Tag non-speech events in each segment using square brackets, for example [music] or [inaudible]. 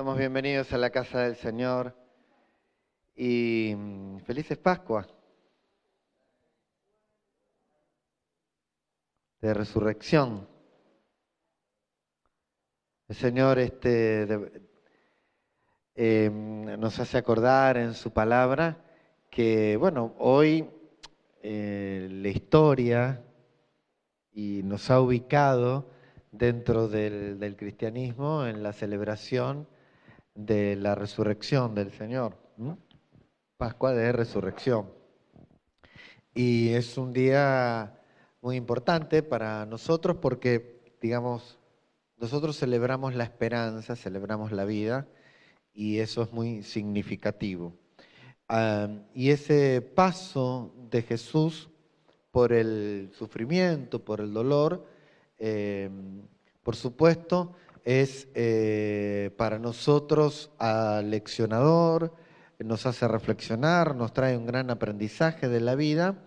Somos bienvenidos a la casa del Señor y mm, felices Pascua de resurrección. El Señor este, em, nos hace acordar en su palabra que, bueno, hoy eh, la historia y nos ha ubicado dentro del cristianismo en la celebración de la resurrección del Señor. Pascua de resurrección. Y es un día muy importante para nosotros porque, digamos, nosotros celebramos la esperanza, celebramos la vida y eso es muy significativo. Y ese paso de Jesús por el sufrimiento, por el dolor, eh, por supuesto, es eh, para nosotros aleccionador, nos hace reflexionar, nos trae un gran aprendizaje de la vida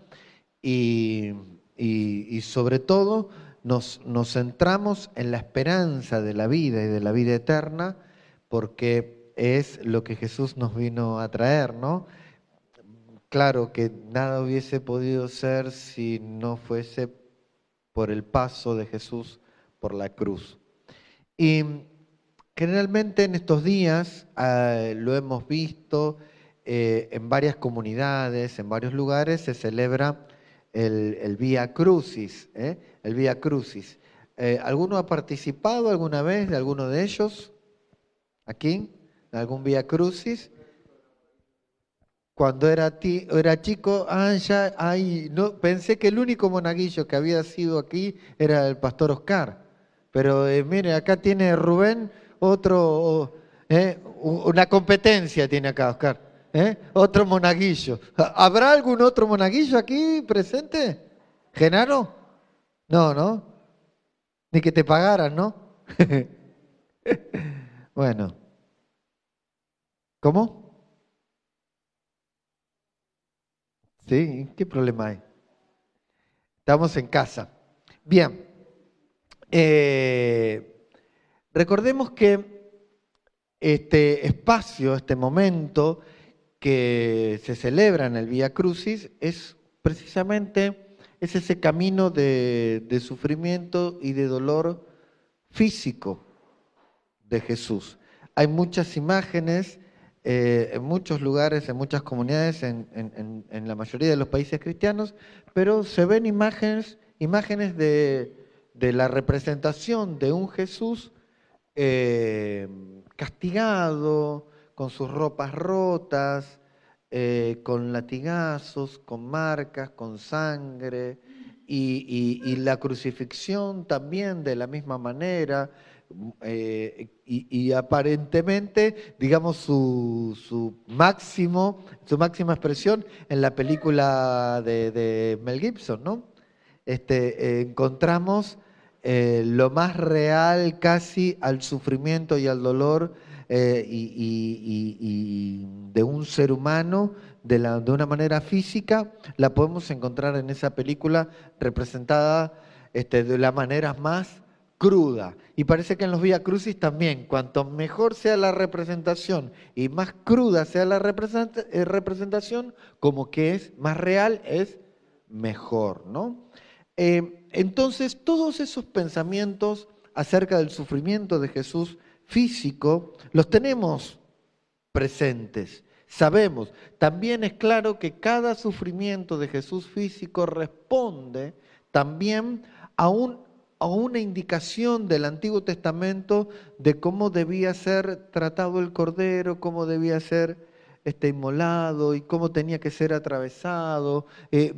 y, y- y sobre todo nos, nos centramos en la esperanza de la vida y de la vida eterna porque es lo que Jesús nos vino a traer, ¿no? Claro que nada hubiese podido ser si no fuese por el paso de Jesús por la cruz. Y generalmente en estos días ah, lo hemos visto eh, en varias comunidades, en varios lugares se celebra el, el Vía Crucis, ¿eh? el Vía Crucis. Eh, ¿Alguno ha participado alguna vez de alguno de ellos? ¿Aquí? ¿De algún Vía Crucis? Cuando era, ti- era chico, ah, ya, ay, no, pensé que el único monaguillo que había sido aquí era el pastor Oscar. Pero eh, mire, acá tiene Rubén otro, eh, una competencia tiene acá Oscar. ¿eh? Otro monaguillo. ¿Ha- ¿Habrá algún otro monaguillo aquí presente? ¿Genaro? No, ¿no? Ni que te pagaran, ¿no? [laughs] bueno. ¿Cómo? ¿Sí? ¿Qué problema hay? Estamos en casa. Bien. Eh, recordemos que este espacio, este momento que se celebra en el Vía Crucis es precisamente es ese camino de, sufrimiento y de dolor físico de Jesús. Hay muchas imágenes eh, en muchos lugares, en muchas comunidades, en- en la mayoría de los países cristianos, pero se ven imágenes, imágenes de, de la representación de un Jesús eh, castigado, con sus ropas rotas, eh, con latigazos, con marcas, con sangre, y, la crucifixión también de la misma manera, eh, y, aparentemente, digamos, su, su máximo, su máxima expresión en la película de, Mel Gibson, ¿no? Este, encontramos eh, lo más real casi al sufrimiento y al dolor eh, y, de un ser humano de, una manera física, la podemos encontrar en esa película representada este, de la manera más cruda. Y parece que en los Vía Crucis también, cuanto mejor sea la representación y más cruda sea la eh, representación, como que es más real, es mejor, ¿no? Eh, entonces, todos esos pensamientos acerca del sufrimiento de Jesús físico los tenemos presentes. Sabemos, también es claro que cada sufrimiento de Jesús físico responde también a, un, a una indicación del Antiguo Testamento de cómo debía ser tratado el cordero, cómo debía ser este, inmolado y cómo tenía que ser atravesado. Eh,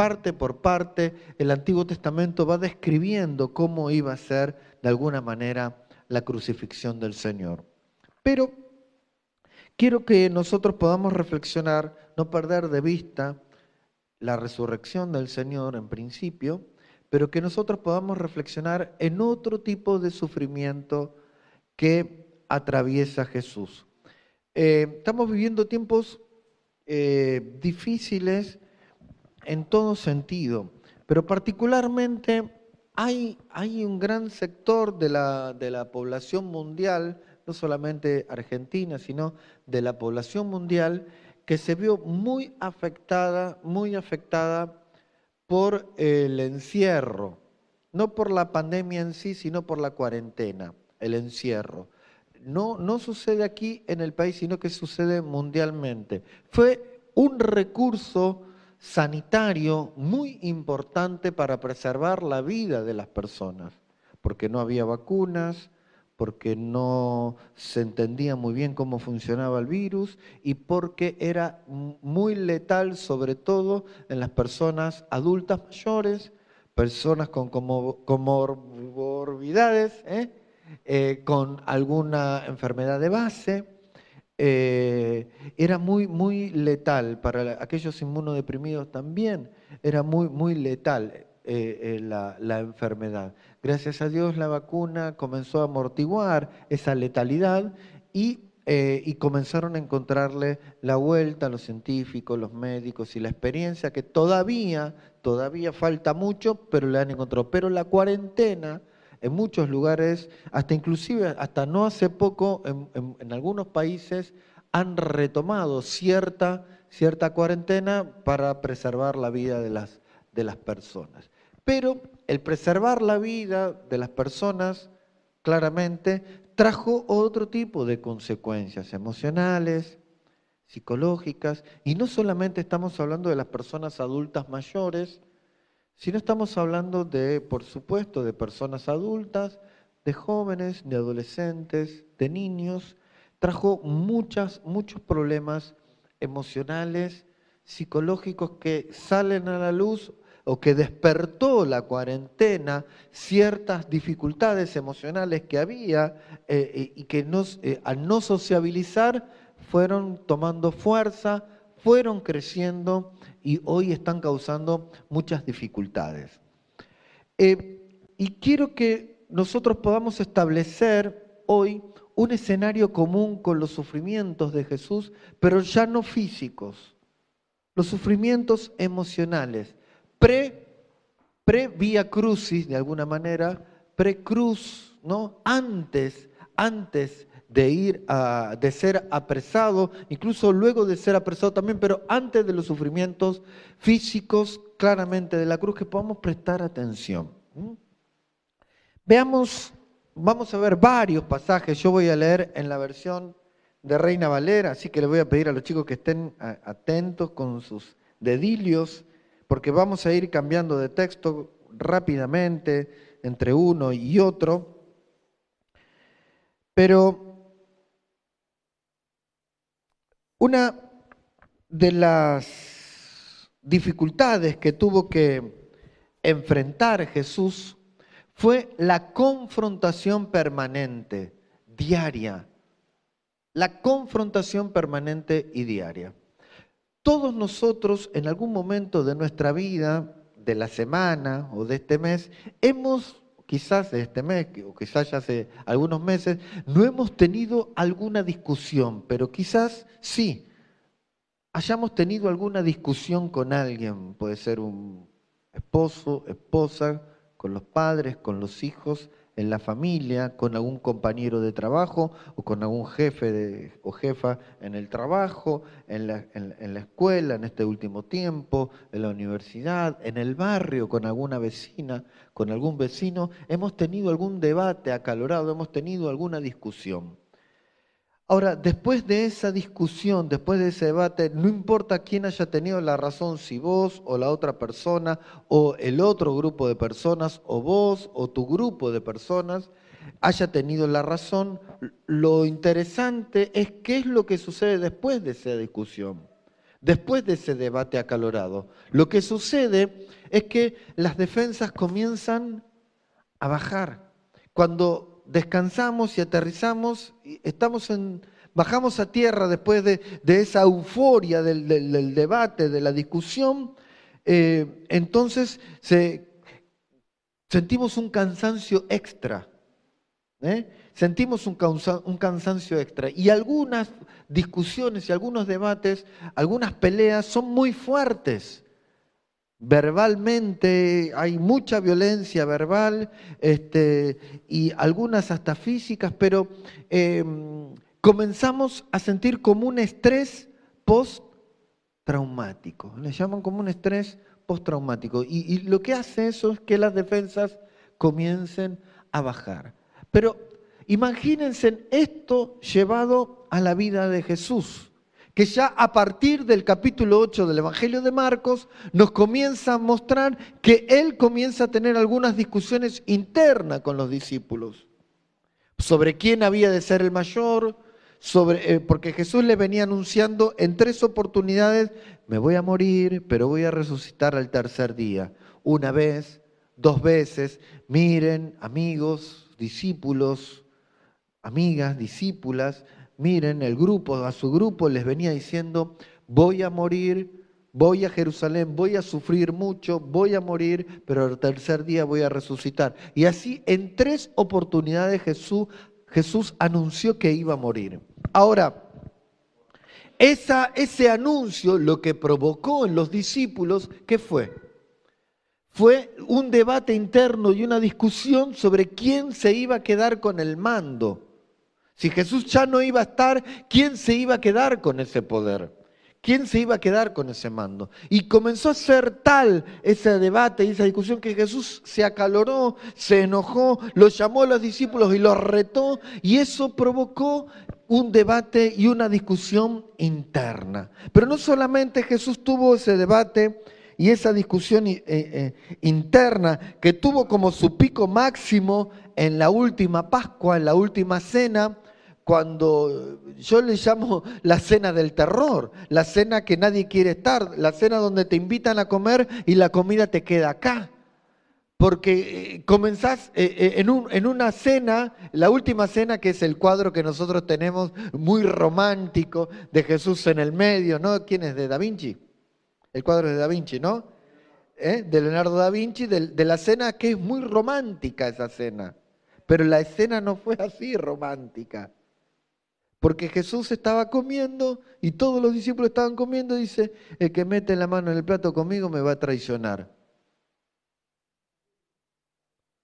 parte por parte, el Antiguo Testamento va describiendo cómo iba a ser de alguna manera la crucifixión del Señor. Pero quiero que nosotros podamos reflexionar, no perder de vista la resurrección del Señor en principio, pero que nosotros podamos reflexionar en otro tipo de sufrimiento que atraviesa Jesús. Eh, estamos viviendo tiempos eh, difíciles en todo sentido, pero particularmente hay, hay un gran sector de la, de la población mundial, no solamente argentina, sino de la población mundial, que se vio muy afectada, muy afectada por el encierro, no por la pandemia en sí, sino por la cuarentena, el encierro. No, no sucede aquí en el país, sino que sucede mundialmente. Fue un recurso sanitario muy importante para preservar la vida de las personas, porque no había vacunas, porque no se entendía muy bien cómo funcionaba el virus y porque era muy letal sobre todo en las personas adultas mayores, personas con comorbidades, ¿eh? Eh, con alguna enfermedad de base. Eh, era muy, muy letal para aquellos inmunodeprimidos también, era muy, muy letal. Eh, eh, la, enfermedad. Gracias a Dios la vacuna comenzó a amortiguar esa letalidad eh, y, comenzaron a encontrarle la vuelta los científicos, los médicos y la experiencia que todavía, todavía falta mucho, pero le han encontrado. Pero la cuarentena en muchos lugares, hasta inclusive, hasta no hace poco, en, algunos países han retomado cierta, cierta cuarentena para preservar la vida de las, de las personas. Pero el preservar la vida de las personas claramente trajo otro tipo de consecuencias emocionales, psicológicas, y no solamente estamos hablando de las personas adultas mayores, sino estamos hablando de, por supuesto, de personas adultas, de jóvenes, de adolescentes, de niños, trajo muchas, muchos problemas emocionales, psicológicos que salen a la luz o que despertó la cuarentena ciertas dificultades emocionales que había eh, y que eh, al no sociabilizar fueron tomando fuerza, fueron creciendo y hoy están causando muchas dificultades. Eh, y quiero que nosotros podamos establecer hoy un escenario común con los sufrimientos de Jesús, pero ya no físicos, los sufrimientos emocionales pre, pre vía crucis, de alguna manera, pre-cruz, ¿no? Antes, antes de ir de ser apresado, incluso luego de ser apresado también, pero antes de los sufrimientos físicos claramente de la cruz, que podamos prestar atención. Veamos, vamos a ver varios pasajes, yo voy a leer en la versión de Reina Valera, así que le voy a pedir a los chicos que estén atentos con sus dedilios porque vamos a ir cambiando de texto rápidamente entre uno y otro. Pero una de las dificultades que tuvo que enfrentar Jesús fue la confrontación permanente, diaria. La confrontación permanente y diaria. Todos nosotros en algún momento de nuestra vida, de la semana o de este mes, hemos, quizás este mes o quizás ya hace algunos meses, no hemos tenido alguna discusión, pero quizás sí, hayamos tenido alguna discusión con alguien, puede ser un esposo, esposa, con los padres, con los hijos, en la familia, con algún compañero de trabajo o con algún jefe o jefa en el trabajo, en la, en la escuela en este último tiempo, en la universidad, en el barrio, con alguna vecina, con algún vecino, hemos tenido algún debate acalorado, hemos tenido alguna discusión. Ahora, después de esa discusión, después de ese debate, no importa quién haya tenido la razón, si vos o la otra persona o el otro grupo de personas o vos o tu grupo de personas haya tenido la razón, lo interesante es qué es lo que sucede después de esa discusión, después de ese debate acalorado. Lo que sucede es que las defensas comienzan a bajar. Cuando descansamos y aterrizamos, estamos en, bajamos a tierra después de, esa euforia del, debate, de la discusión, eh, entonces sentimos un cansancio extra. ¿eh? Sentimos un cansancio extra. Y algunas discusiones y algunos debates, algunas peleas son muy fuertes. Verbalmente, hay mucha violencia verbal este, y algunas hasta físicas, pero em, comenzamos a sentir como un estrés post-traumático. Le llaman como un estrés postraumático. Y lo que hace eso es que las defensas comiencen a bajar. Pero imagínense esto llevado a la vida de Jesús que ya a partir del capítulo 8 del Evangelio de Marcos nos comienza a mostrar que él comienza a tener algunas discusiones internas con los discípulos sobre quién había de ser el mayor, sobre, eh, porque Jesús le venía anunciando en tres oportunidades, me voy a morir, pero voy a resucitar al tercer día. Una vez, dos veces, miren, amigos, discípulos, amigas, discípulas, miren, el grupo, a su grupo les venía diciendo, voy a morir, voy a Jerusalén, voy a sufrir mucho, voy a morir, pero el tercer día voy a resucitar. Y así en tres oportunidades Jesús, Jesús anunció que iba a morir. Ahora, ese anuncio lo que provocó en los discípulos, ¿qué fue? Fue un debate interno y una discusión sobre quién se iba a quedar con el mando. Si Jesús ya no iba a estar, ¿quién se iba a quedar con ese poder? ¿Quién se iba a quedar con ese mando? Y comenzó a ser tal ese debate y esa discusión que Jesús se acaloró, se enojó, los llamó a los discípulos y los retó y eso provocó un debate y una discusión interna. Pero no solamente Jesús tuvo ese debate y esa discusión eh, eh, interna que tuvo como su pico máximo en la última Pascua, en la última cena, cuando yo le llamo la cena del terror, la cena que nadie quiere estar, la cena donde te invitan a comer y la comida te queda acá. Porque eh, comenzás eh, eh, en, en una cena, la última cena que es el cuadro que nosotros tenemos muy romántico de Jesús en el medio, ¿no? ¿Quién es? ¿De Da Vinci? El cuadro es de Da Vinci, ¿no? De Leonardo da Vinci, de la cena que es muy romántica esa cena. Pero la escena no fue así romántica. Porque Jesús estaba comiendo y todos los discípulos estaban comiendo. Dice, el que mete la mano en el plato conmigo me va a traicionar.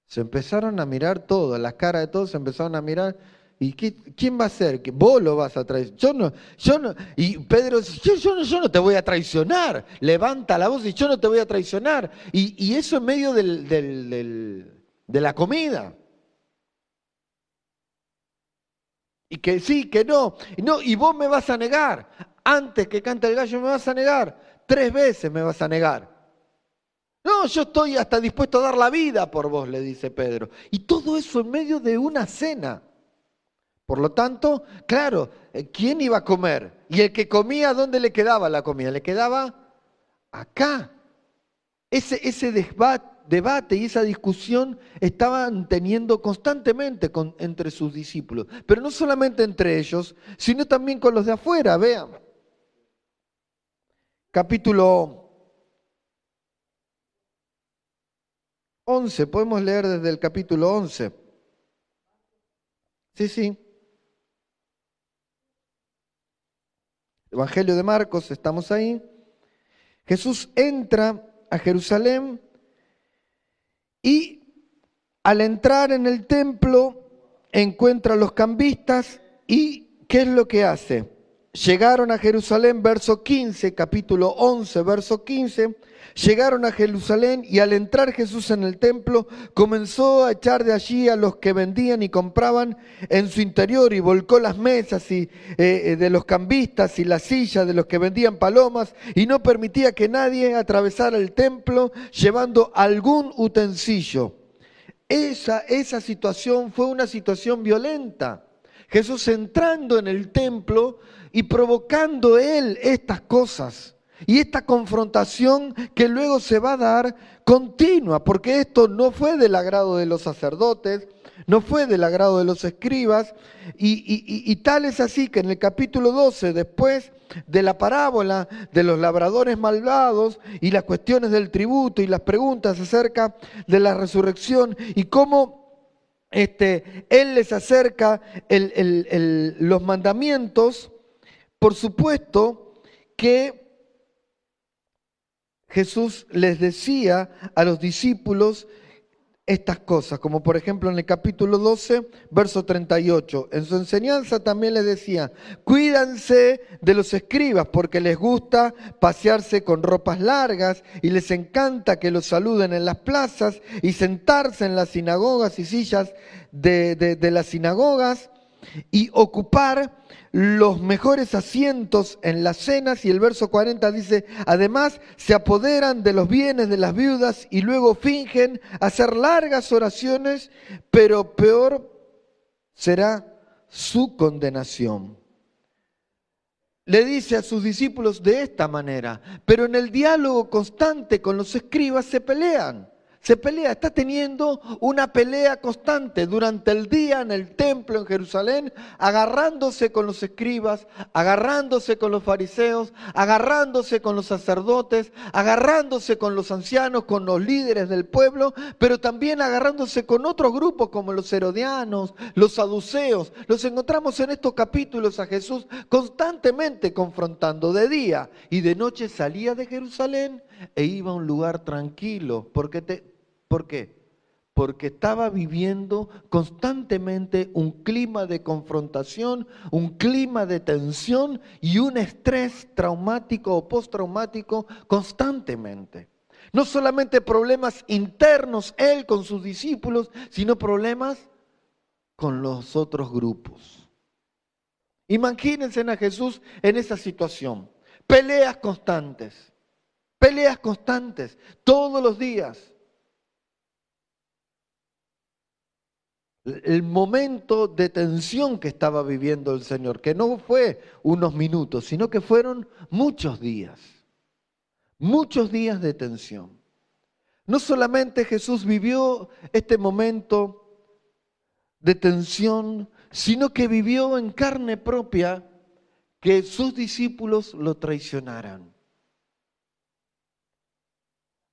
Se empezaron a mirar todos, las caras de todos se empezaron a mirar. ¿Y quién va a ser? Vos lo vas a traicionar. Yo no, yo no. Y Pedro dice, yo, no, yo no te voy a traicionar. Levanta la voz y yo no te voy a traicionar. Y, eso en medio de la comida. Y que sí, que no. Y, no. y vos me vas a negar. Antes que cante el gallo me vas a negar. Tres veces me vas a negar. No, yo estoy hasta dispuesto a dar la vida por vos, le dice Pedro. Y todo eso en medio de una cena. Por lo tanto, claro, eh, ¿quién iba a comer? Y el que comía, ¿dónde le quedaba la comida? Le quedaba acá. Ese, ese debate debate y esa discusión estaban teniendo constantemente entre sus discípulos, pero no solamente entre ellos, sino también con los de afuera. Vean, capítulo 11, podemos leer desde el capítulo 11. Sí, sí. Evangelio de Marcos, estamos ahí. Jesús entra a Jerusalén y al entrar en el templo encuentra a los cambistas y ¿qué es lo que hace? Llegaron a Jerusalén, verso 15, capítulo 11, verso 15. Llegaron a Jerusalén y al entrar Jesús en el templo comenzó a echar de allí a los que vendían y compraban en su interior y volcó las mesas y, eh, eh, de los cambistas y las sillas de los que vendían palomas y no permitía que nadie atravesara el templo llevando algún utensilio. Esa, esa situación fue una situación violenta. Jesús entrando en el templo y provocando él estas cosas. Y esta confrontación que luego se va a dar continua, porque esto no fue del agrado de los sacerdotes, no fue del agrado de los escribas, y, tal es así que en el capítulo 12, después de la parábola de los labradores malvados y las cuestiones del tributo y las preguntas acerca de la resurrección y cómo este, Él les acerca los mandamientos, por supuesto que Jesús les decía a los discípulos estas cosas, como por ejemplo en el capítulo 12, verso 38. En su enseñanza también les decía, cuídanse de los escribas porque les gusta pasearse con ropas largas y les encanta que los saluden en las plazas y sentarse en las sinagogas y sillas de, de las sinagogas y ocupar los mejores asientos en las cenas y el verso 40 dice, además se apoderan de los bienes de las viudas y luego fingen hacer largas oraciones, pero peor será su condenación. Le dice a sus discípulos de esta manera, pero en el diálogo constante con los escribas se pelean se pelea, está teniendo una pelea constante durante el día en el templo en Jerusalén, agarrándose con los escribas, agarrándose con los fariseos, agarrándose con los sacerdotes, agarrándose con los ancianos, con los líderes del pueblo, pero también agarrándose con otros grupos como los herodianos, los saduceos. Los encontramos en estos capítulos a Jesús constantemente confrontando. De día y de noche salía de Jerusalén e iba a un lugar tranquilo, porque te, ¿Por qué? Porque estaba viviendo constantemente un clima de confrontación, un clima de tensión y un estrés traumático o postraumático constantemente. No solamente problemas internos él con sus discípulos, sino problemas con los otros grupos. Imagínense a Jesús en esa situación. Peleas constantes, peleas constantes, todos los días. El momento de tensión que estaba viviendo el Señor, que no fue unos minutos, sino que fueron muchos días, muchos días de tensión. No solamente Jesús vivió este momento de tensión, sino que vivió en carne propia que sus discípulos lo traicionaran.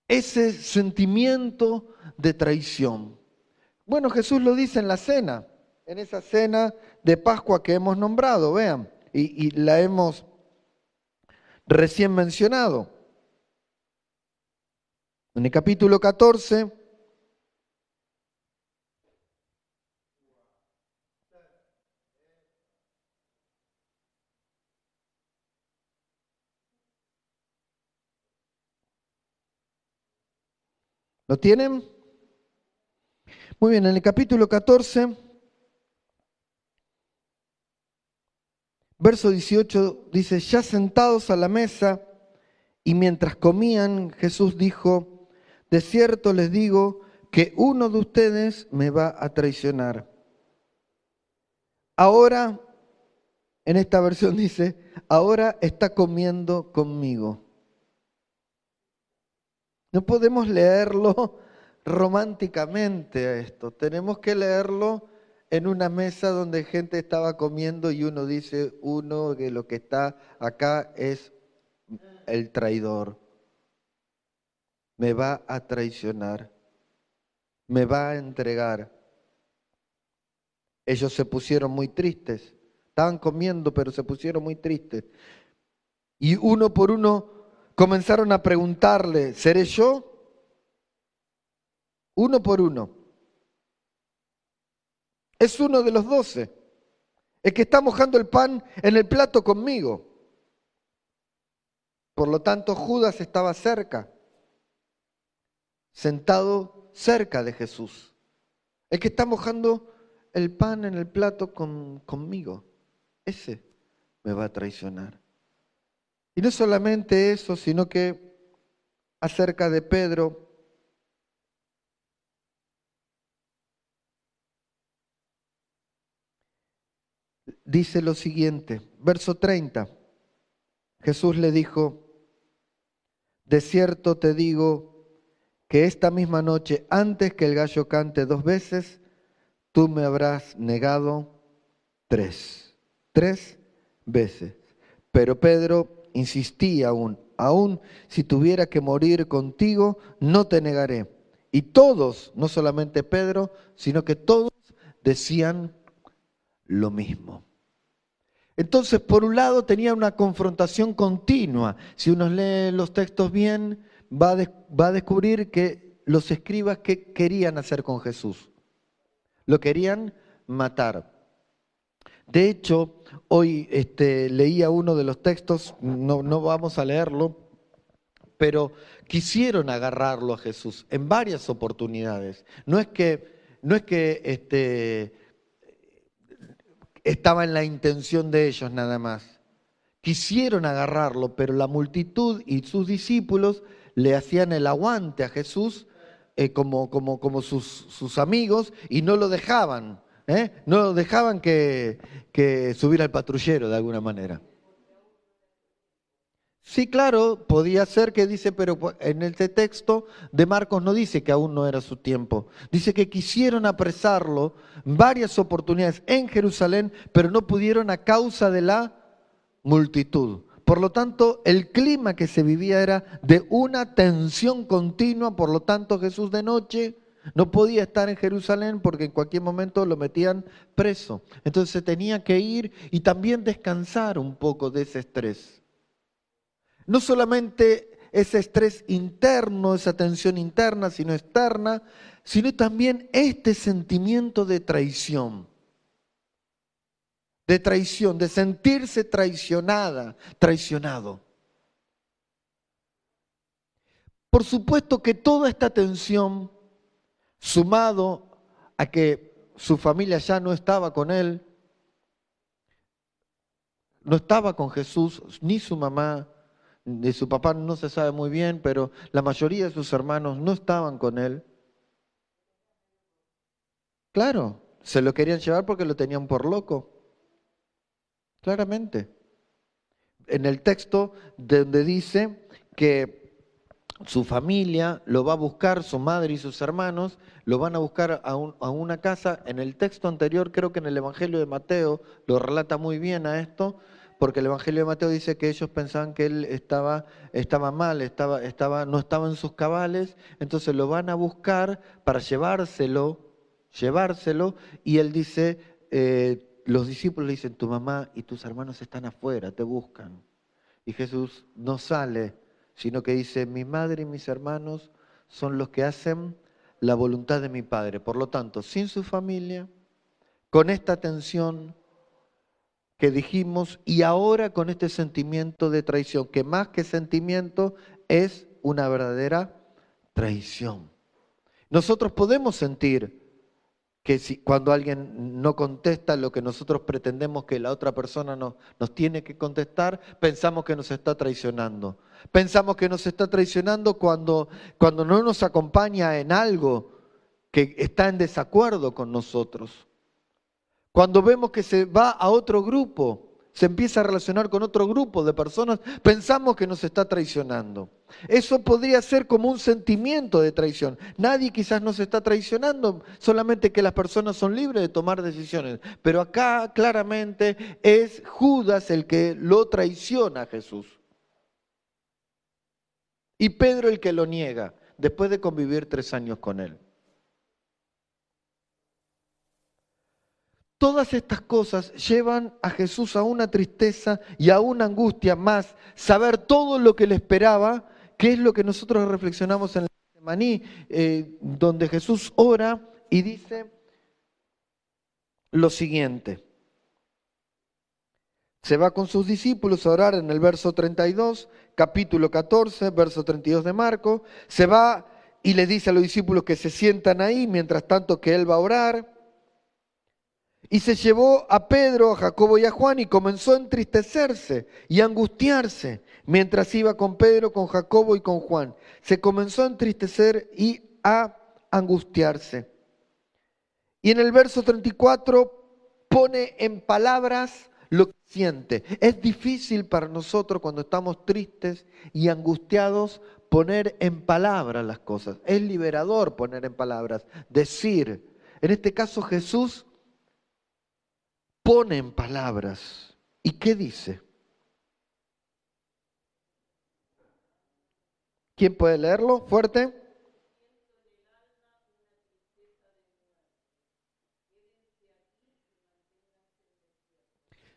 Ese sentimiento de traición. Bueno, Jesús lo dice en la cena, en esa cena de Pascua que hemos nombrado, vean, y, la hemos recién mencionado. En el capítulo 14, ¿Lo tienen? Muy bien, en el capítulo 14, verso 18 dice, ya sentados a la mesa y mientras comían, Jesús dijo, de cierto les digo que uno de ustedes me va a traicionar. Ahora, en esta versión dice, ahora está comiendo conmigo. No podemos leerlo románticamente a esto. Tenemos que leerlo en una mesa donde gente estaba comiendo y uno dice, uno de lo que está acá es el traidor. Me va a traicionar. Me va a entregar. Ellos se pusieron muy tristes. Estaban comiendo, pero se pusieron muy tristes. Y uno por uno comenzaron a preguntarle, ¿seré yo? Uno por uno. Es uno de los doce, el que está mojando el pan en el plato conmigo. Por lo tanto, Judas estaba cerca, sentado cerca de Jesús. El que está mojando el pan en el plato con, conmigo, ese me va a traicionar. Y no solamente eso, sino que acerca de Pedro, dice lo siguiente, verso 30. Jesús le dijo, de cierto te digo que esta misma noche, antes que el gallo cante dos veces, tú me habrás negado tres, tres veces. Pero Pedro insistía aún, aún si tuviera que morir contigo, no te negaré. Y todos, no solamente Pedro, sino que todos decían lo mismo. Entonces, por un lado, tenía una confrontación continua. Si uno lee los textos bien, va a, descubrir que los escribas que querían hacer con Jesús. Lo querían matar. De hecho, hoy este, leía uno de los textos, no, no vamos a leerlo, pero quisieron agarrarlo a Jesús en varias oportunidades. No es que, no es que este, estaba en la intención de ellos nada más. Quisieron agarrarlo, pero la multitud y sus discípulos le hacían el aguante a Jesús eh, como, como, como sus, sus, amigos y no lo dejaban, ¿eh? no lo dejaban que, que subiera al patrullero de alguna manera. Sí, claro, podía ser que dice, pero en este texto de Marcos no dice que aún no era su tiempo. Dice que quisieron apresarlo varias oportunidades en Jerusalén, pero no pudieron a causa de la multitud. Por lo tanto, el clima que se vivía era de una tensión continua, por lo tanto Jesús de noche no podía estar en Jerusalén porque en cualquier momento lo metían preso. Entonces tenía que ir y también descansar un poco de ese estrés. No solamente ese estrés interno, esa tensión interna, sino externa, sino también este sentimiento de traición. De traición, de sentirse traicionada, traicionado. Por supuesto que toda esta tensión, sumado a que su familia ya no estaba con él, no estaba con Jesús, ni su mamá, de su papá no se sabe muy bien, pero la mayoría de sus hermanos no estaban con él. Claro, se lo querían llevar porque lo tenían por loco. Claramente. En el texto donde dice que su familia lo va a buscar, su madre y sus hermanos lo van a buscar a, a, una casa. En el texto anterior, creo que en el Evangelio de Mateo lo relata muy bien a esto, porque el Evangelio de Mateo dice que ellos pensaban que él estaba, estaba mal, estaba, estaba, no estaba en sus cabales, entonces lo van a buscar para llevárselo, llevárselo, y él dice, eh, los discípulos le dicen, tu mamá y tus hermanos están afuera, te buscan. Y Jesús no sale, sino que dice, mi madre y mis hermanos son los que hacen la voluntad de mi Padre. Por lo tanto, sin su familia, con esta tensión, que dijimos y ahora con este sentimiento de traición, que más que sentimiento es una verdadera traición. Nosotros podemos sentir que si, cuando alguien no contesta lo que nosotros pretendemos que la otra persona nos, tiene que contestar, pensamos que nos está traicionando. Pensamos que nos está traicionando cuando, cuando no nos acompaña en algo que está en desacuerdo con nosotros. Cuando vemos que se va a otro grupo, se empieza a relacionar con otro grupo de personas, pensamos que nos está traicionando. Eso podría ser como un sentimiento de traición. Nadie quizás nos está traicionando, solamente que las personas son libres de tomar decisiones. Pero acá claramente es Judas el que lo traiciona a Jesús. Y Pedro el que lo niega, después de convivir tres años con él. Todas estas cosas llevan a Jesús a una tristeza y a una angustia más, saber todo lo que le esperaba, que es lo que nosotros reflexionamos en la Maní, eh, donde Jesús ora y dice lo siguiente. Se va con sus discípulos a orar en el verso 32, capítulo 14, verso 32 de Marco. Se va y le dice a los discípulos que se sientan ahí mientras tanto que él va a orar. Y se llevó a Pedro, a Jacobo y a Juan y comenzó a entristecerse y a angustiarse mientras iba con Pedro, con Jacobo y con Juan. Se comenzó a entristecer y a angustiarse. Y en el verso 34 pone en palabras lo que siente. Es difícil para nosotros cuando estamos tristes y angustiados poner en palabras las cosas. Es liberador poner en palabras, decir. En este caso Jesús pone en palabras. ¿Y qué dice? ¿Quién puede leerlo? Fuerte.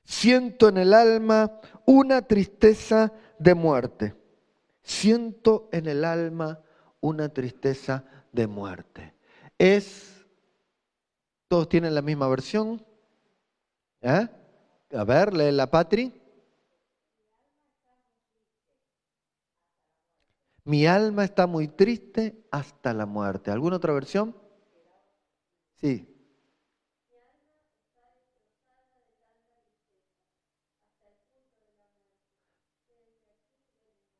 Siento en el alma una tristeza de muerte. siento en el alma una tristeza de muerte. Es, todos tienen la misma versión. ¿Eh? A ver, lee la Patri. Mi alma está muy triste hasta la muerte. ¿Alguna otra versión? Sí.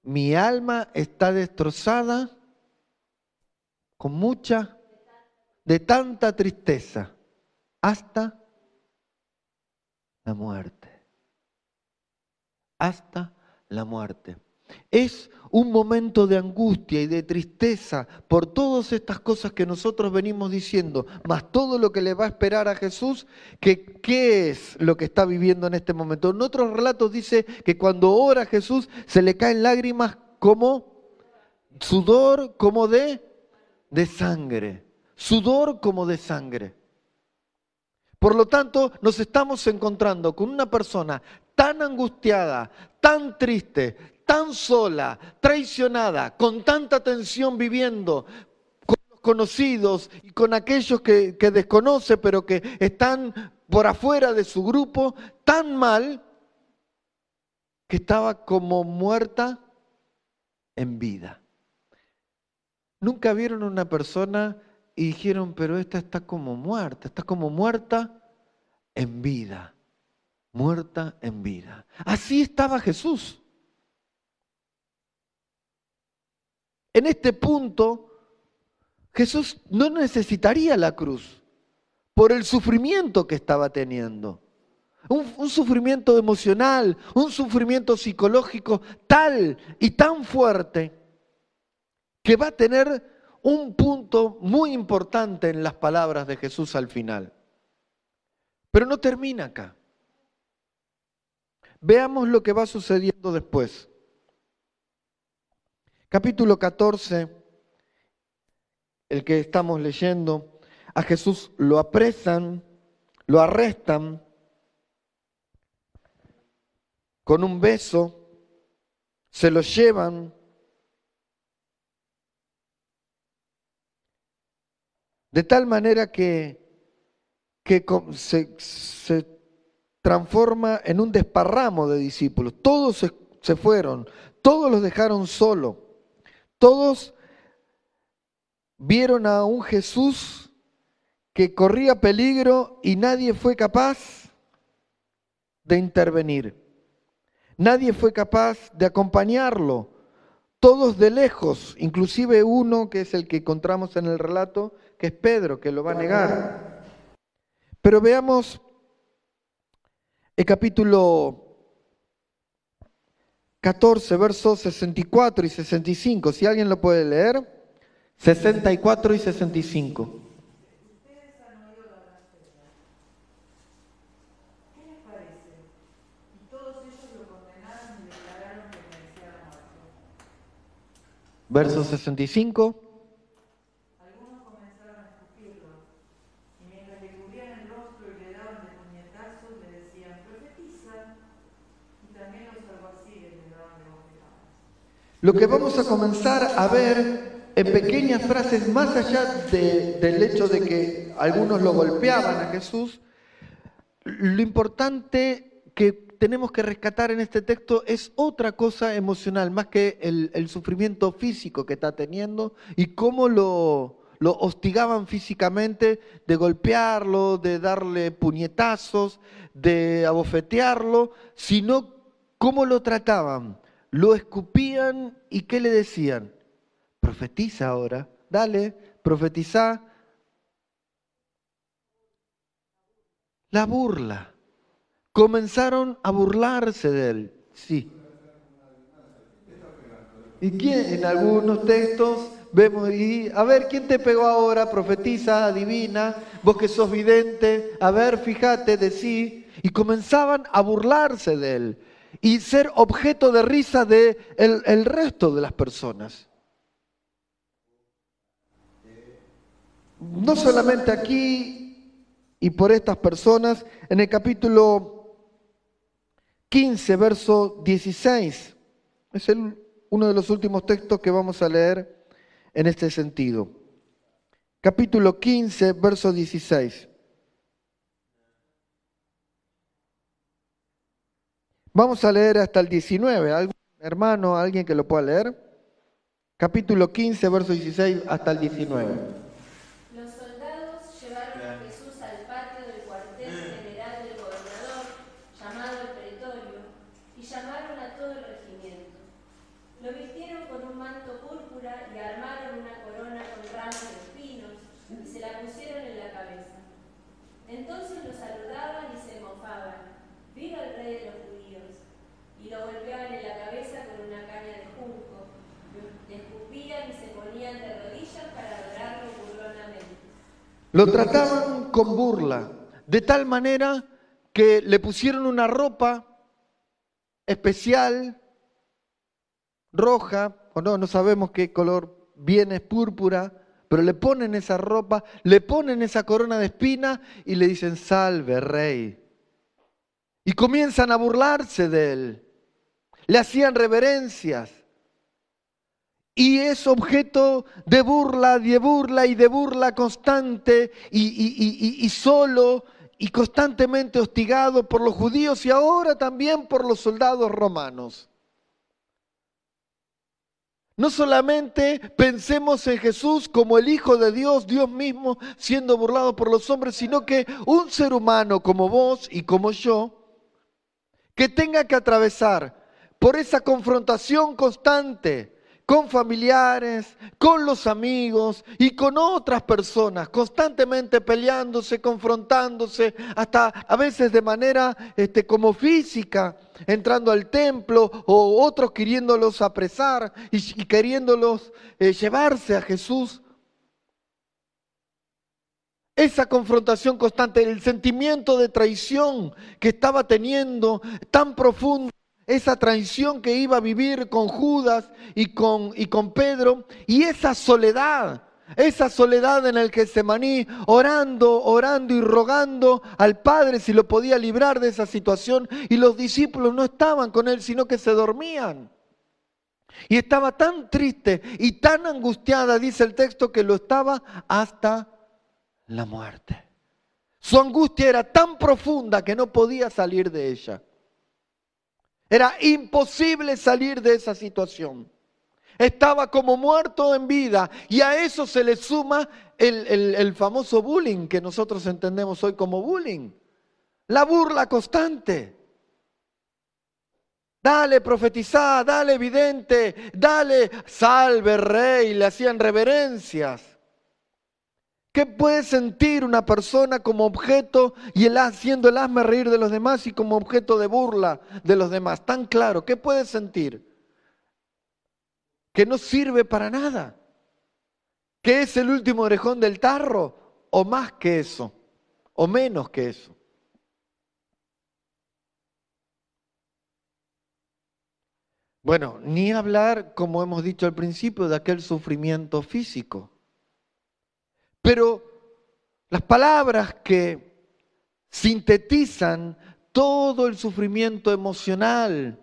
Mi alma está destrozada con mucha, de tanta tristeza, hasta la muerte. Hasta la muerte. Es un momento de angustia y de tristeza por todas estas cosas que nosotros venimos diciendo, más todo lo que le va a esperar a Jesús, que qué es lo que está viviendo en este momento. En otros relatos dice que cuando ora Jesús se le caen lágrimas como sudor, como de, de sangre, sudor como de sangre. Por lo tanto, nos estamos encontrando con una persona tan angustiada, tan triste, tan sola, traicionada, con tanta tensión viviendo, con los conocidos y con aquellos que, desconoce, pero que están por afuera de su grupo, tan mal que estaba como muerta en vida. Nunca vieron una persona y dijeron, pero esta está como muerta, está como muerta en vida, muerta en vida. Así estaba Jesús. En este punto, Jesús no necesitaría la cruz por el sufrimiento que estaba teniendo. Un, sufrimiento emocional, un sufrimiento psicológico tal y tan fuerte que va a tener un punto muy importante en las palabras de Jesús al final. Pero no termina acá. Veamos lo que va sucediendo después capítulo 14, el que estamos leyendo, a Jesús lo apresan, lo arrestan con un beso, se lo llevan. De tal manera que, se, transforma en un desparramo de discípulos. Todos se, se fueron, todos los dejaron solo. Todos vieron a un Jesús que corría peligro y nadie fue capaz de intervenir. Nadie fue capaz de acompañarlo. Todos de lejos, inclusive uno que es el que encontramos en el relato, que es Pedro, que lo va a negar. Pero veamos el capítulo 14, versos 64 y 65. Si alguien lo puede leer. 64 y 65. Verso 65. Lo que vamos a comenzar a ver en pequeñas frases, más allá del hecho de que algunos lo golpeaban a Jesús, lo importante que tenemos que rescatar en este texto es otra cosa emocional, más que el, sufrimiento físico que está teniendo y cómo lo, hostigaban físicamente, de golpearlo, de darle puñetazos, de abofetearlo, sino cómo lo trataban lo escupían y ¿qué le decían? Profetiza ahora, dale, profetiza. La burla. Comenzaron a burlarse de él, sí. ¿Y quién? En algunos textos vemos, y a ver, ¿quién te pegó ahora? Profetiza, adivina, vos que sos vidente, a ver, fíjate, decí. Y comenzaban a burlarse de él y ser objeto de risa de el, resto de las personas. No solamente aquí y por estas personas, en el capítulo 15, verso 16, es el uno de los últimos textos que vamos a leer en este sentido. Capítulo 15, verso 16. Vamos a leer hasta el 19. ¿Algún hermano, alguien que lo pueda leer? Capítulo 15, verso 16 hasta el 19. Lo trataban con burla, de tal manera que le pusieron una ropa especial, roja, o no, no sabemos qué color viene, es púrpura, pero le ponen esa ropa, le ponen esa corona de espina y le dicen, salve, rey. Y comienzan a burlarse de él. Le hacían reverencias y es objeto de burla, de burla y de burla constante y, solo y constantemente hostigado por los judíos y ahora también por los soldados romanos. No solamente pensemos en Jesús como el Hijo de Dios, Dios mismo siendo burlado por los hombres, sino que un ser humano como vos y como yo, que tenga que atravesar por esa confrontación constante, con familiares, con los amigos y con otras personas, constantemente peleándose, confrontándose, hasta a veces de manera este, como física, entrando al templo o otros queriéndolos apresar y, queriéndolos eh, llevarse a Jesús. Esa confrontación constante, el sentimiento de traición que estaba teniendo tan profundo esa traición que iba a vivir con Judas y con, y con Pedro, y esa soledad, esa soledad en el que orando, orando y rogando al Padre si lo podía librar de esa situación, y los discípulos no estaban con él, sino que se dormían. Y estaba tan triste y tan angustiada, dice el texto, que lo estaba hasta la muerte. Su angustia era tan profunda que no podía salir de ella. Era imposible salir de esa situación. Estaba como muerto en vida y a eso se le suma el, famoso bullying que nosotros entendemos hoy como bullying. La burla constante. Dale, profetizá, dale, evidente, dale, salve, rey, le hacían reverencias. ¿Qué puede sentir una persona como objeto y el haciendo el asma reír de los demás y como objeto de burla de los demás? Tan claro, ¿qué puede sentir? Que no sirve para nada. Que es el último orejón del tarro o más que eso, o menos que eso. Bueno, ni hablar, como hemos dicho al principio, de aquel sufrimiento físico pero las palabras que sintetizan todo el sufrimiento emocional,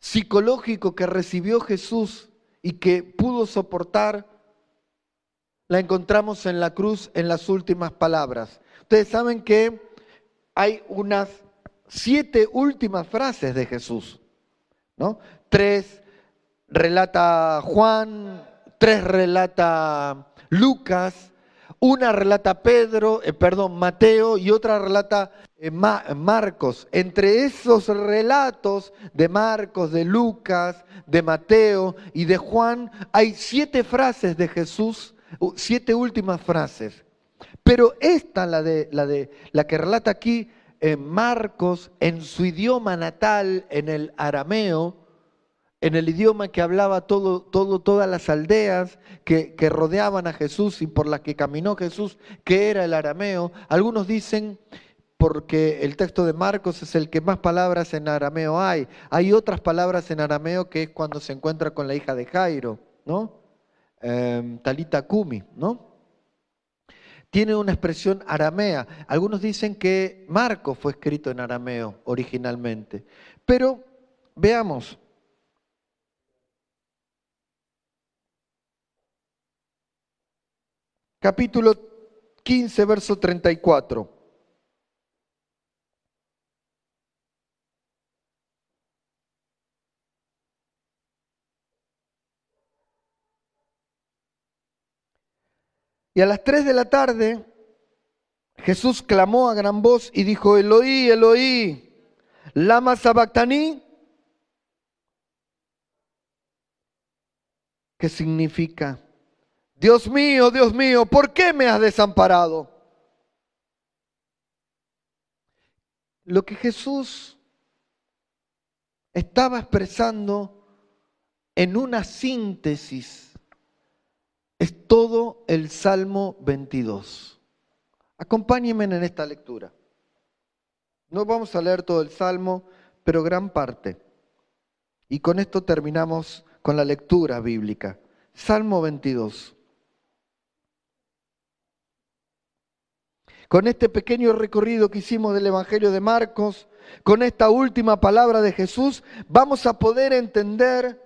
psicológico que recibió Jesús y que pudo soportar, la encontramos en la cruz en las últimas palabras. Ustedes saben que hay unas siete últimas frases de Jesús, ¿no? Tres relata Juan, tres relata Lucas, una relata Pedro, eh, perdón, Mateo y otra relata eh, Marcos. Entre esos relatos de Marcos, de Lucas, de Mateo y de Juan hay siete frases de Jesús, siete últimas frases. Pero esta, la de la, que relata aquí eh, Marcos en su idioma natal, en el arameo, en el idioma que hablaba todo, todo, todas las aldeas que, que, rodeaban a Jesús y por las que caminó Jesús, que era el arameo. Algunos dicen, porque el texto de Marcos es el que más palabras en arameo hay. Hay otras palabras en arameo que es cuando se encuentra con la hija de Jairo, ¿no? Em, Talita Kumi, ¿no? Tiene una expresión aramea. Algunos dicen que Marcos fue escrito en arameo originalmente. Pero veamos, capítulo 15, verso 34. Y a las 3 de la tarde Jesús clamó a gran voz y dijo, Eloí, Eloí, lama sabactaní. ¿Qué significa? Dios mío, Dios mío, ¿por qué me has desamparado? Lo que Jesús estaba expresando en una síntesis es todo el Salmo 22. Acompáñenme en esta lectura. No vamos a leer todo el Salmo, pero gran parte. Y con esto terminamos con la lectura bíblica. Salmo 22. Con este pequeño recorrido que hicimos del Evangelio de Marcos, con esta última palabra de Jesús, vamos a poder entender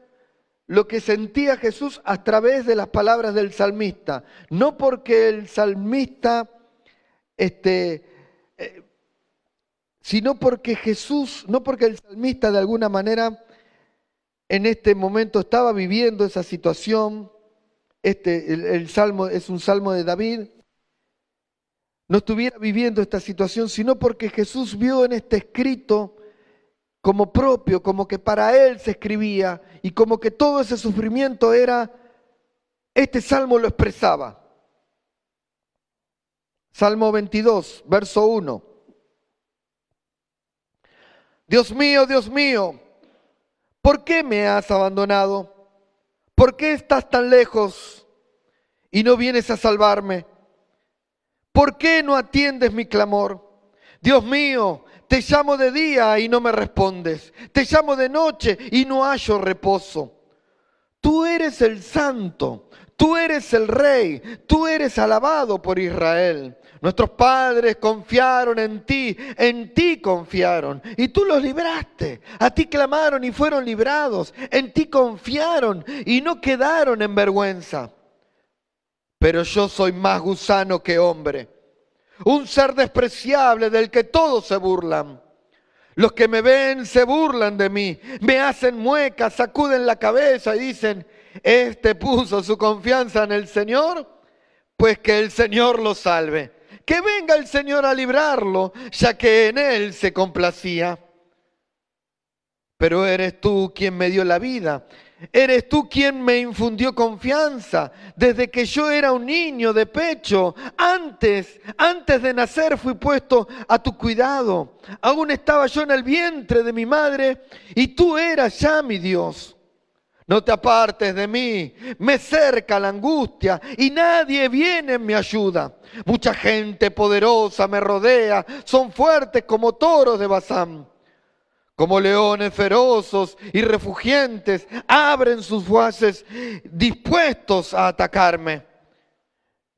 lo que sentía Jesús a través de las palabras del salmista. No porque el salmista, este, eh, sino porque Jesús, no porque el salmista de alguna manera en este momento estaba viviendo esa situación. Este, el salmo es un salmo de David. No estuviera viviendo esta situación, sino porque Jesús vio en este escrito como propio, como que para él se escribía y como que todo ese sufrimiento era, este salmo lo expresaba. Salmo 22, verso 1. Dios mío, Dios mío, ¿por qué me has abandonado? ¿Por qué estás tan lejos y no vienes a salvarme? ¿Por qué no atiendes mi clamor? Dios mío, te llamo de día y no me respondes. Te llamo de noche y no hallo reposo. Tú eres el santo, tú eres el rey, tú eres alabado por Israel. Nuestros padres confiaron en ti, en ti confiaron y tú los libraste. A ti clamaron y fueron librados, en ti confiaron y no quedaron en vergüenza. Pero yo soy más gusano que hombre un ser despreciable del que todos se burlan. Los que me ven se burlan de mí, me hacen muecas, sacuden la cabeza y dicen, este puso su confianza en el Señor, pues que el Señor lo salve. Que venga el Señor a librarlo, ya que en Él se complacía. Pero eres tú quien me dio la vida Eres tú quien me infundió confianza desde que yo era un niño de pecho. Antes, antes de nacer fui puesto a tu cuidado. Aún estaba yo en el vientre de mi madre y tú eras ya mi Dios. No te apartes de mí, me cerca la angustia y nadie viene en mi ayuda. Mucha gente poderosa me rodea, son fuertes como toros de Bazán como leones feroces y refugientes, abren sus fuaces dispuestos a atacarme.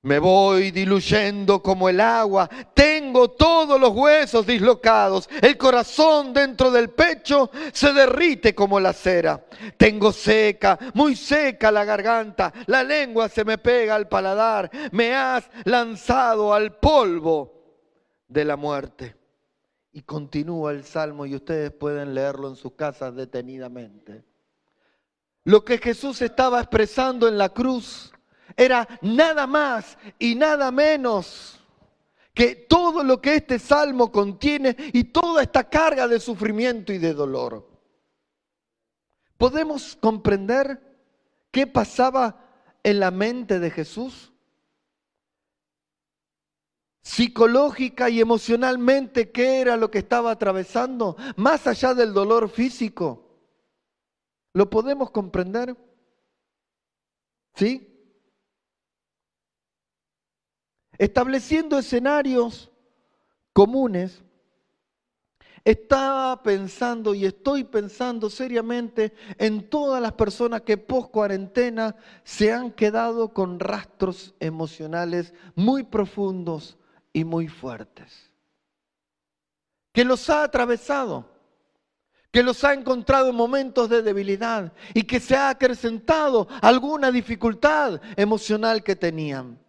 Me voy diluyendo como el agua, tengo todos los huesos dislocados, el corazón dentro del pecho se derrite como la cera. Tengo seca, muy seca la garganta, la lengua se me pega al paladar, me has lanzado al polvo de la muerte. Y continúa el salmo y ustedes pueden leerlo en sus casas detenidamente. Lo que Jesús estaba expresando en la cruz era nada más y nada menos que todo lo que este salmo contiene y toda esta carga de sufrimiento y de dolor. ¿Podemos comprender qué pasaba en la mente de Jesús? Psicológica y emocionalmente qué era lo que estaba atravesando, más allá del dolor físico. ¿Lo podemos comprender? ¿Sí? Estableciendo escenarios comunes, estaba pensando y estoy pensando seriamente en todas las personas que post cuarentena se han quedado con rastros emocionales muy profundos, y muy fuertes, que los ha atravesado, que los ha encontrado en momentos de debilidad y que se ha acrecentado alguna dificultad emocional que tenían.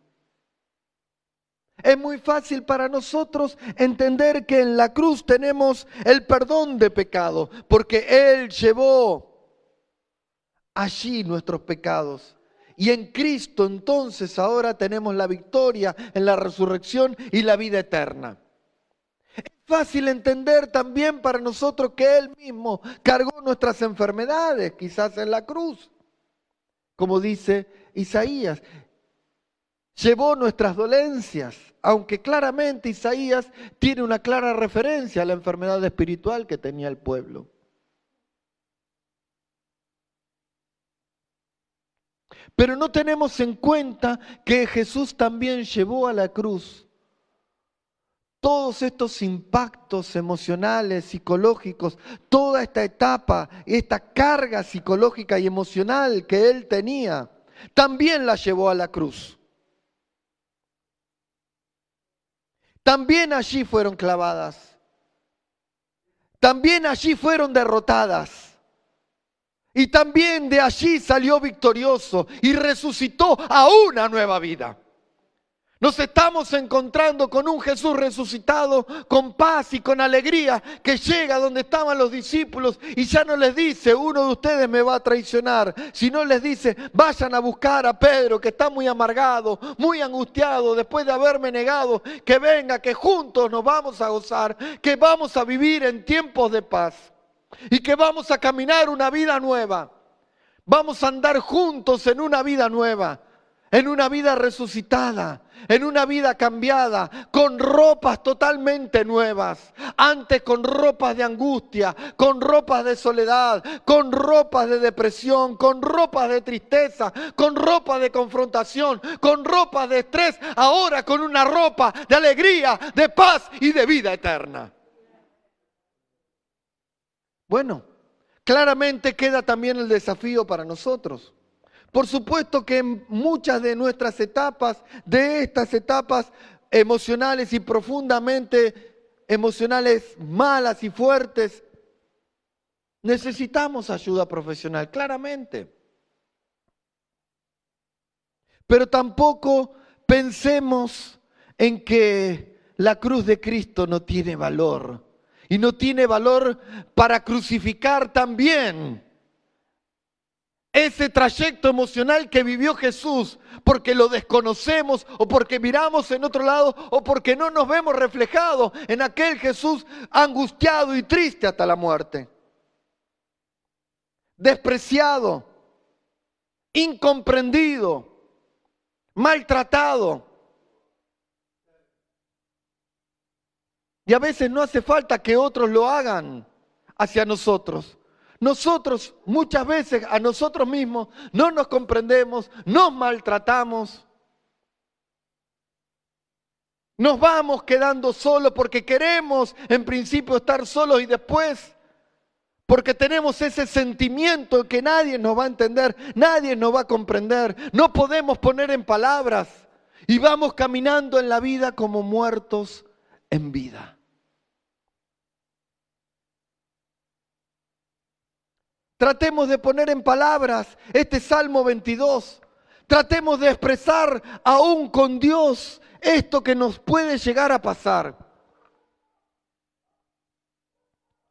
Es muy fácil para nosotros entender que en la cruz tenemos el perdón de pecado, porque Él llevó allí nuestros pecados. Y en Cristo entonces ahora tenemos la victoria en la resurrección y la vida eterna. Es fácil entender también para nosotros que Él mismo cargó nuestras enfermedades, quizás en la cruz, como dice Isaías. Llevó nuestras dolencias, aunque claramente Isaías tiene una clara referencia a la enfermedad espiritual que tenía el pueblo. Pero no tenemos en cuenta que Jesús también llevó a la cruz todos estos impactos emocionales, psicológicos, toda esta etapa, esta carga psicológica y emocional que él tenía, también la llevó a la cruz. También allí fueron clavadas. También allí fueron derrotadas. Y también de allí salió victorioso y resucitó a una nueva vida. Nos estamos encontrando con un Jesús resucitado, con paz y con alegría, que llega donde estaban los discípulos y ya no les dice, uno de ustedes me va a traicionar, sino les dice, vayan a buscar a Pedro, que está muy amargado, muy angustiado, después de haberme negado, que venga, que juntos nos vamos a gozar, que vamos a vivir en tiempos de paz y que vamos a caminar una vida nueva. Vamos a andar juntos en una vida nueva, en una vida resucitada, en una vida cambiada, con ropas totalmente nuevas. Antes con ropas de angustia, con ropas de soledad, con ropas de depresión, con ropas de tristeza, con ropas de confrontación, con ropas de estrés. Ahora con una ropa de alegría, de paz y de vida eterna. Bueno, claramente queda también el desafío para nosotros. Por supuesto que en muchas de nuestras etapas, de estas etapas emocionales y profundamente emocionales malas y fuertes, necesitamos ayuda profesional, claramente. Pero tampoco pensemos en que la cruz de Cristo no tiene valor y no tiene valor para crucificar también ese trayecto emocional que vivió Jesús, porque lo desconocemos o porque miramos en otro lado o porque no nos vemos reflejados en aquel Jesús angustiado y triste hasta la muerte. Despreciado, incomprendido, maltratado Y a veces no hace falta que otros lo hagan hacia nosotros. Nosotros muchas veces a nosotros mismos no nos comprendemos, nos maltratamos. Nos vamos quedando solos porque queremos en principio estar solos y después porque tenemos ese sentimiento que nadie nos va a entender, nadie nos va a comprender, no podemos poner en palabras y vamos caminando en la vida como muertos en vida. Tratemos de poner en palabras este Salmo 22. Tratemos de expresar aún con Dios esto que nos puede llegar a pasar.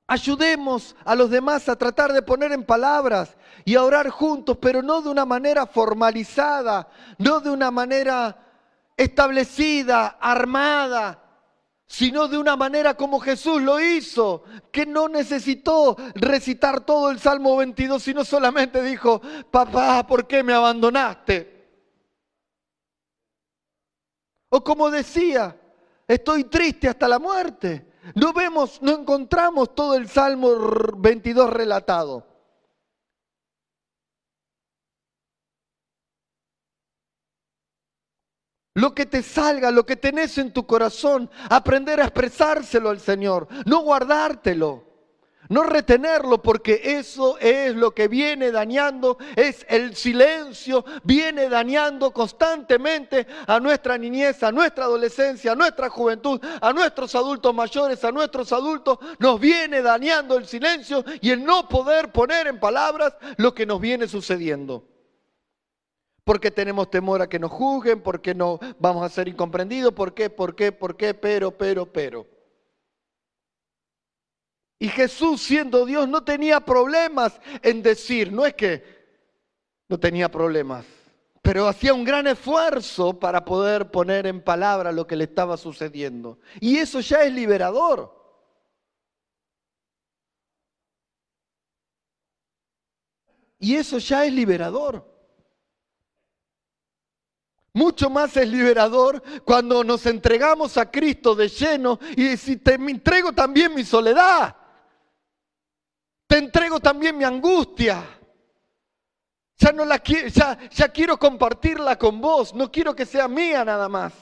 Ayudemos a los demás a tratar de poner en palabras y a orar juntos, pero no de una manera formalizada, no de una manera establecida, armada, sino de una manera como Jesús lo hizo, que no necesitó recitar todo el Salmo 22, sino solamente dijo, papá, ¿por qué me abandonaste? O como decía, estoy triste hasta la muerte. No vemos, no encontramos todo el Salmo 22 relatado. Lo que te salga, lo que tenés en tu corazón, aprender a expresárselo al Señor, no guardártelo, no retenerlo, porque eso es lo que viene dañando, es el silencio, viene dañando constantemente a nuestra niñez, a nuestra adolescencia, a nuestra juventud, a nuestros adultos mayores, a nuestros adultos, nos viene dañando el silencio y el no poder poner en palabras lo que nos viene sucediendo. Porque tenemos temor a que nos juzguen, porque no vamos a ser incomprendidos, por qué, por qué, por qué, pero, pero, pero. Y Jesús, siendo Dios, no tenía problemas en decir, no es que no tenía problemas, pero hacía un gran esfuerzo para poder poner en palabra lo que le estaba sucediendo. Y eso ya es liberador. Y eso ya es liberador. Mucho más es liberador cuando nos entregamos a Cristo de lleno y si te entrego también mi soledad, te entrego también mi angustia. Ya, no la, ya, ya quiero compartirla con vos, no quiero que sea mía nada más.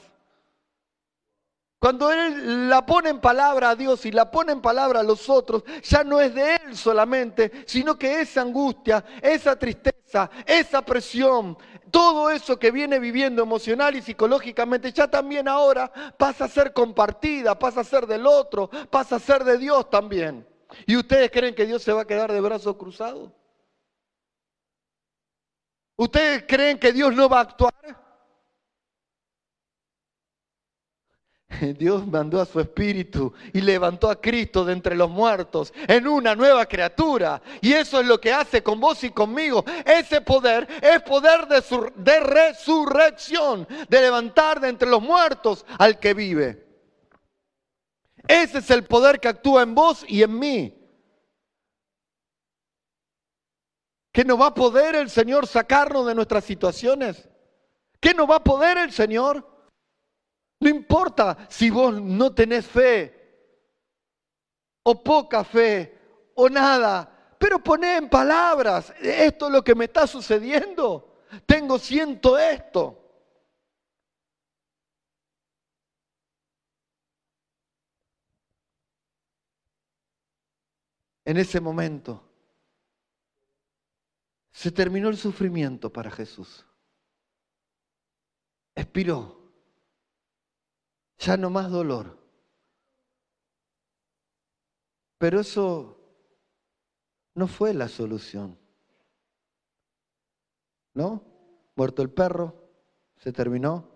Cuando Él la pone en palabra a Dios y la pone en palabra a los otros, ya no es de Él solamente, sino que esa angustia, esa tristeza, esa presión, todo eso que viene viviendo emocional y psicológicamente, ya también ahora pasa a ser compartida, pasa a ser del otro, pasa a ser de Dios también. ¿Y ustedes creen que Dios se va a quedar de brazos cruzados? ¿Ustedes creen que Dios no va a actuar? [laughs] Dios mandó a su espíritu y levantó a Cristo de entre los muertos en una nueva criatura. Y eso es lo que hace con vos y conmigo. Ese poder es poder de, resurrección, de levantar de entre los muertos al que vive. Ese es el poder que actúa en vos y en mí. ¿Qué no va a poder el Señor sacarnos de nuestras situaciones? ¿Qué no va a poder el Señor? No importa si vos no tenés fe, o poca fe, o nada, pero poné en palabras, esto es lo que me está sucediendo, tengo siento esto. En ese momento se terminó el sufrimiento para Jesús. Expiró ya no más dolor. Pero eso no fue la solución. ¿No? Muerto el perro, se terminó.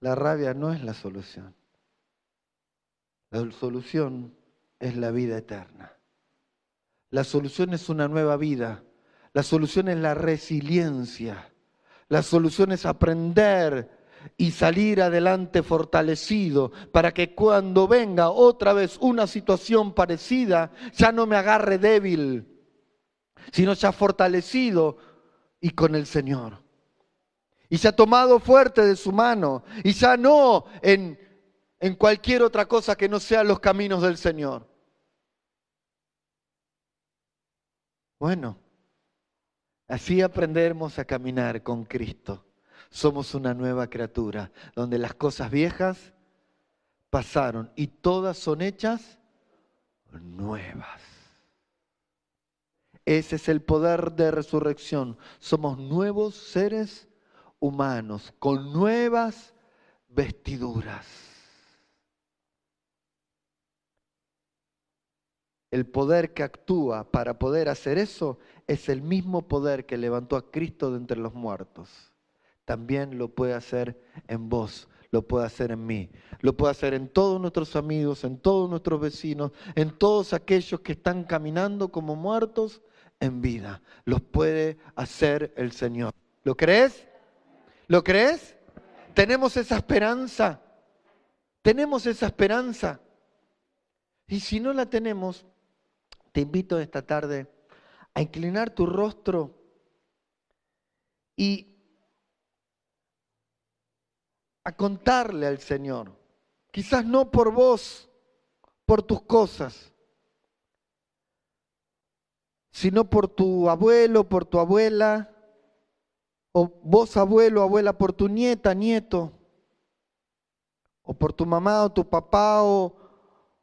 La rabia no es la solución. La solución es la vida eterna. La solución es una nueva vida. La solución es la resiliencia. La solución es aprender y salir adelante fortalecido para que cuando venga otra vez una situación parecida ya no me agarre débil, sino ya fortalecido y con el Señor. Y ya tomado fuerte de su mano y ya no en, en cualquier otra cosa que no sean los caminos del Señor. Bueno, así aprendemos a caminar con Cristo somos una nueva criatura, donde las cosas viejas pasaron y todas son hechas nuevas. Ese es el poder de resurrección. Somos nuevos seres humanos con nuevas vestiduras. El poder que actúa para poder hacer eso es el mismo poder que levantó a Cristo de entre los muertos también lo puede hacer en vos, lo puede hacer en mí, lo puede hacer en todos nuestros amigos, en todos nuestros vecinos, en todos aquellos que están caminando como muertos en vida. Los puede hacer el Señor. ¿Lo crees? ¿Lo crees? Tenemos esa esperanza. Tenemos esa esperanza. Y si no la tenemos, te invito esta tarde a inclinar tu rostro y a contarle al Señor. Quizás no por vos, por tus cosas, sino por tu abuelo, por tu abuela, o vos abuelo, abuela, por tu nieta, nieto, o por tu mamá o tu papá, o,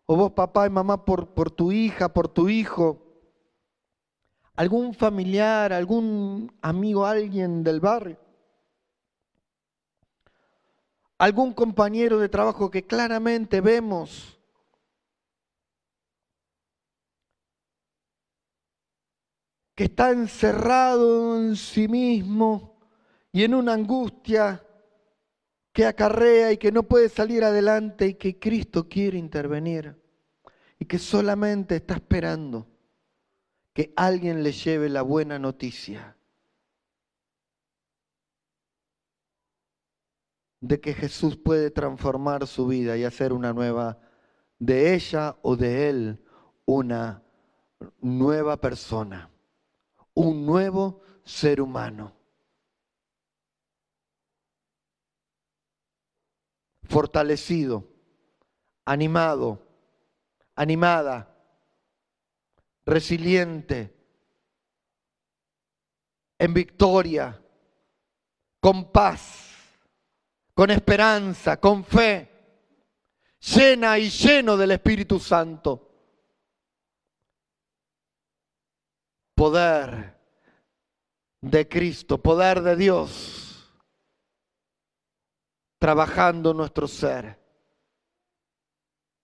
o vos papá y mamá por, por tu hija, por tu hijo, algún familiar, algún amigo, alguien del barrio algún compañero de trabajo que claramente vemos. Que está encerrado en sí mismo y en una angustia que acarrea y que no puede salir adelante y que Cristo quiere intervenir. Y que solamente está esperando que alguien le lleve la buena noticia de que Jesús puede transformar su vida y hacer una nueva, de ella o de él, una nueva persona, un nuevo ser humano. Fortalecido, animado, animada, resiliente, en victoria, con paz, con esperanza, con fe, llena y lleno del Espíritu Santo. Poder de Cristo, poder de Dios, trabajando nuestro ser,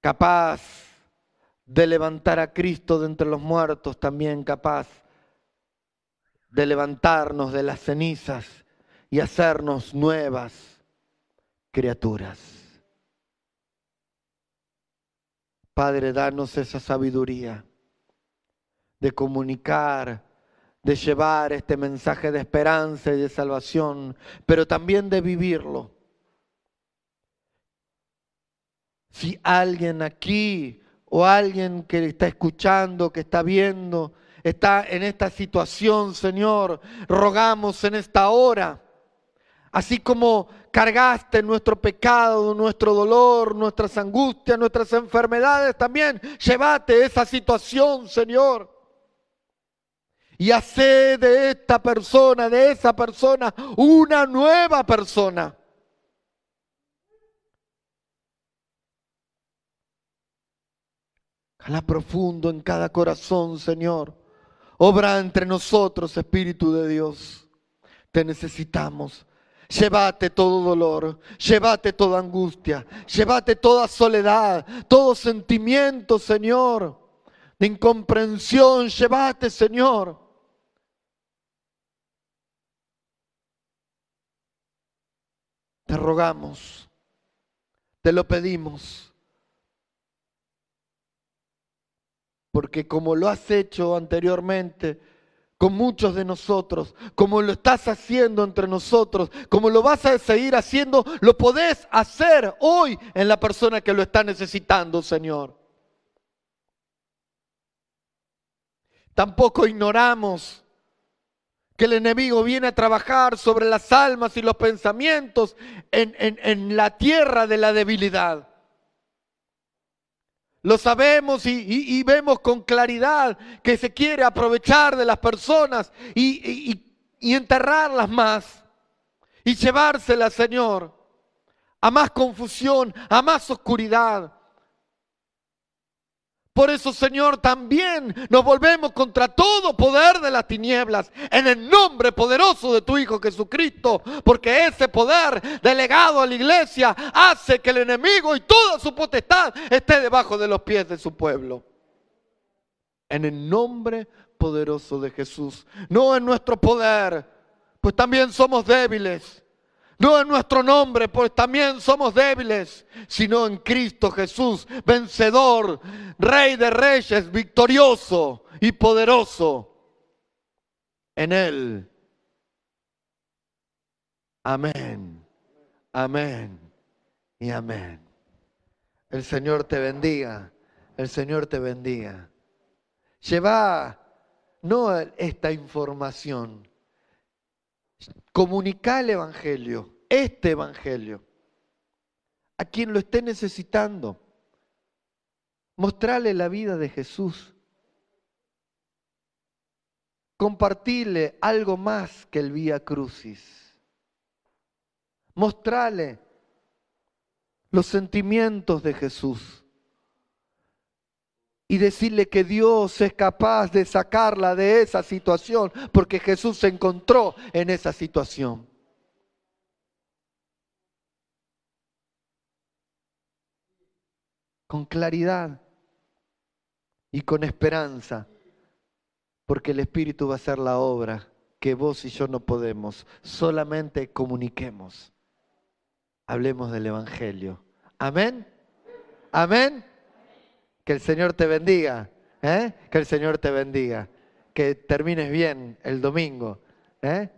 capaz de levantar a Cristo de entre los muertos, también capaz de levantarnos de las cenizas y hacernos nuevas criaturas. Padre, danos esa sabiduría de comunicar, de llevar este mensaje de esperanza y de salvación, pero también de vivirlo. Si alguien aquí o alguien que está escuchando, que está viendo, está en esta situación, Señor, rogamos en esta hora Así como cargaste nuestro pecado, nuestro dolor, nuestras angustias, nuestras enfermedades, también llévate esa situación, Señor. Y hace de esta persona, de esa persona, una nueva persona. Cala profundo en cada corazón, Señor. Obra entre nosotros, Espíritu de Dios. Te necesitamos. Llévate todo dolor, llévate toda angustia, llévate toda soledad, todo sentimiento, Señor, de incomprensión, llévate, Señor. Te rogamos, te lo pedimos, porque como lo has hecho anteriormente, con muchos de nosotros, como lo estás haciendo entre nosotros, como lo vas a seguir haciendo, lo podés hacer hoy en la persona que lo está necesitando, Señor. Tampoco ignoramos que el enemigo viene a trabajar sobre las almas y los pensamientos en, en la tierra de la debilidad. Lo sabemos y, vemos con claridad que se quiere aprovechar de las personas y, y enterrarlas más y llevárselas, Señor, a más confusión, a más oscuridad. Por eso, Señor, también nos volvemos contra todo poder de las tinieblas en el nombre poderoso de tu Hijo Jesucristo, porque ese poder delegado a la iglesia hace que el enemigo y toda su potestad esté debajo de los pies de su pueblo. En el nombre poderoso de Jesús, no en nuestro poder, pues también somos débiles no en nuestro nombre, pues también somos débiles, sino en Cristo Jesús, vencedor, Rey de reyes, victorioso y poderoso. En Él. Amén, amén y amén. El Señor te bendiga, el Señor te bendiga. Lleva no esta información, comunicar el Evangelio, este Evangelio, a quien lo esté necesitando. Mostrarle la vida de Jesús. Compartirle algo más que el Vía Crucis. Mostrarle los sentimientos de Jesús y decirle que Dios es capaz de sacarla de esa situación, porque Jesús se encontró en esa situación. Con claridad y con esperanza, porque el Espíritu va a hacer la obra que vos y yo no podemos. Solamente comuniquemos. Hablemos del Evangelio. Amén. Amén. Que el Señor te bendiga. ¿eh? Que el Señor te bendiga. Que termines bien el domingo. ¿eh?